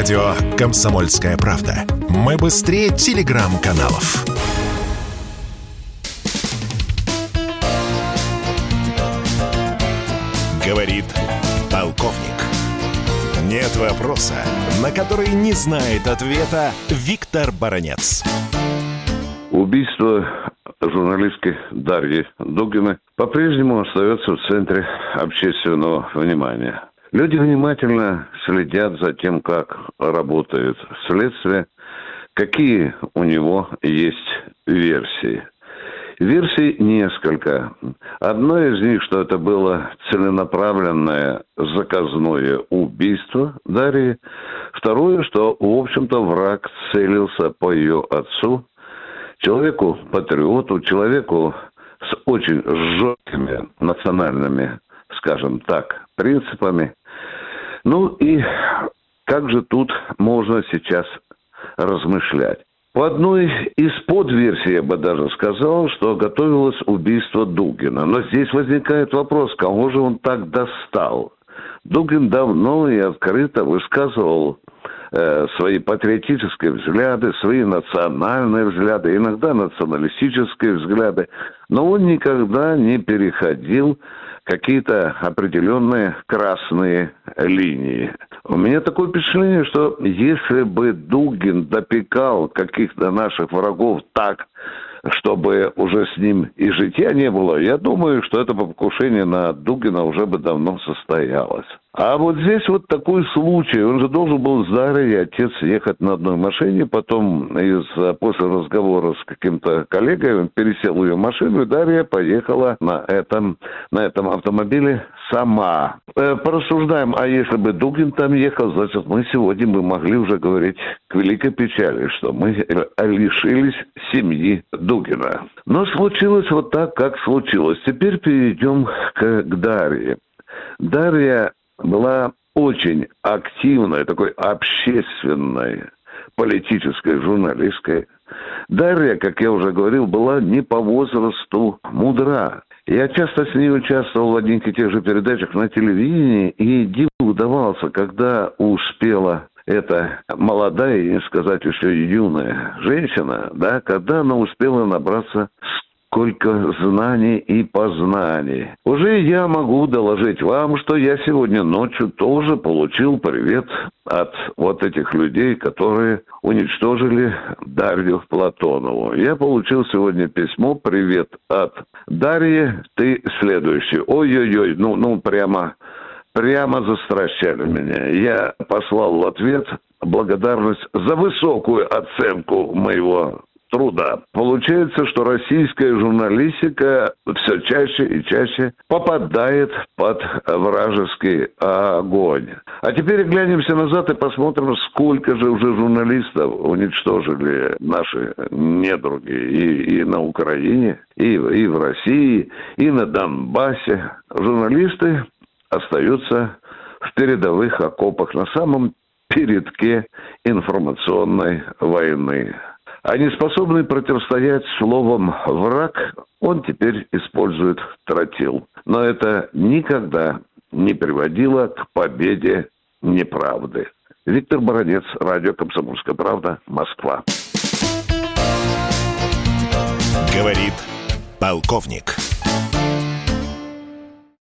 Радио «Комсомольская правда». Мы быстрее телеграм-каналов. Говорит полковник. Нет вопроса, на который не знает ответа Виктор Баранец. Убийство журналистки Дарьи Дугиной по-прежнему остается в центре общественного внимания. Люди внимательно следят за тем, как работает следствие, какие у него есть версии. Версий несколько. Одно из них, что это было целенаправленное заказное убийство Дарьи. Второе, что, в общем-то, враг целился по ее отцу, человеку-патриоту, человеку с очень жесткими национальными, скажем так, принципами. Ну и как же тут можно сейчас размышлять? По одной из подверсий, я бы даже сказал, что готовилось убийство Дугина. Но здесь возникает вопрос, кого же он так достал? Дугин давно и открыто высказывал э, свои патриотические взгляды, свои национальные взгляды, иногда националистические взгляды, но он никогда не переходил какие-то определенные красные линии. У меня такое впечатление, что если бы Дугин допекал каких-то наших врагов так, чтобы уже с ним и житья не было, я думаю, что это покушение на Дугина уже бы давно состоялось. А вот здесь вот такой случай. Он же должен был с Дарьей, отец, ехать на одной машине. Потом из, после разговора с каким-то коллегой он пересел ее машину, и Дарья поехала на этом, на этом автомобиле сама. Э, порассуждаем, а если бы Дугин там ехал, значит, мы сегодня бы могли уже говорить к великой печали, что мы лишились семьи Дугина. Но случилось вот так, как случилось. Теперь перейдем к, к Дарье. Дарья была очень активной, такой общественной, политической журналисткой. Дарья, как я уже говорил, была не по возрасту мудра. Я часто с ней участвовал в одних и тех же передачах на телевидении, и диву удавался, когда успела эта молодая, не сказать еще юная женщина, да, когда она успела набраться сколько знаний и познаний. Уже я могу доложить вам, что я сегодня ночью тоже получил привет от вот этих людей, которые уничтожили Дарью Платонову. Я получил сегодня письмо, привет от Дарьи, ты следующий. Ой-ой-ой, ну, ну прямо, прямо застращали меня. Я послал ответ благодарность за высокую оценку моего труда. Получается, что российская журналистика все чаще и чаще попадает под вражеский огонь. А теперь глянемся назад и посмотрим, сколько же уже журналистов уничтожили наши недруги и, и на Украине, и, и в России, и на Донбассе. Журналисты остаются в передовых окопах на самом передке информационной войны. Они способны противостоять словом «враг», он теперь использует «тротил». Но это никогда не приводило к победе неправды. Виктор Баранец, радио «Комсомольская правда», Москва. Говорит полковник.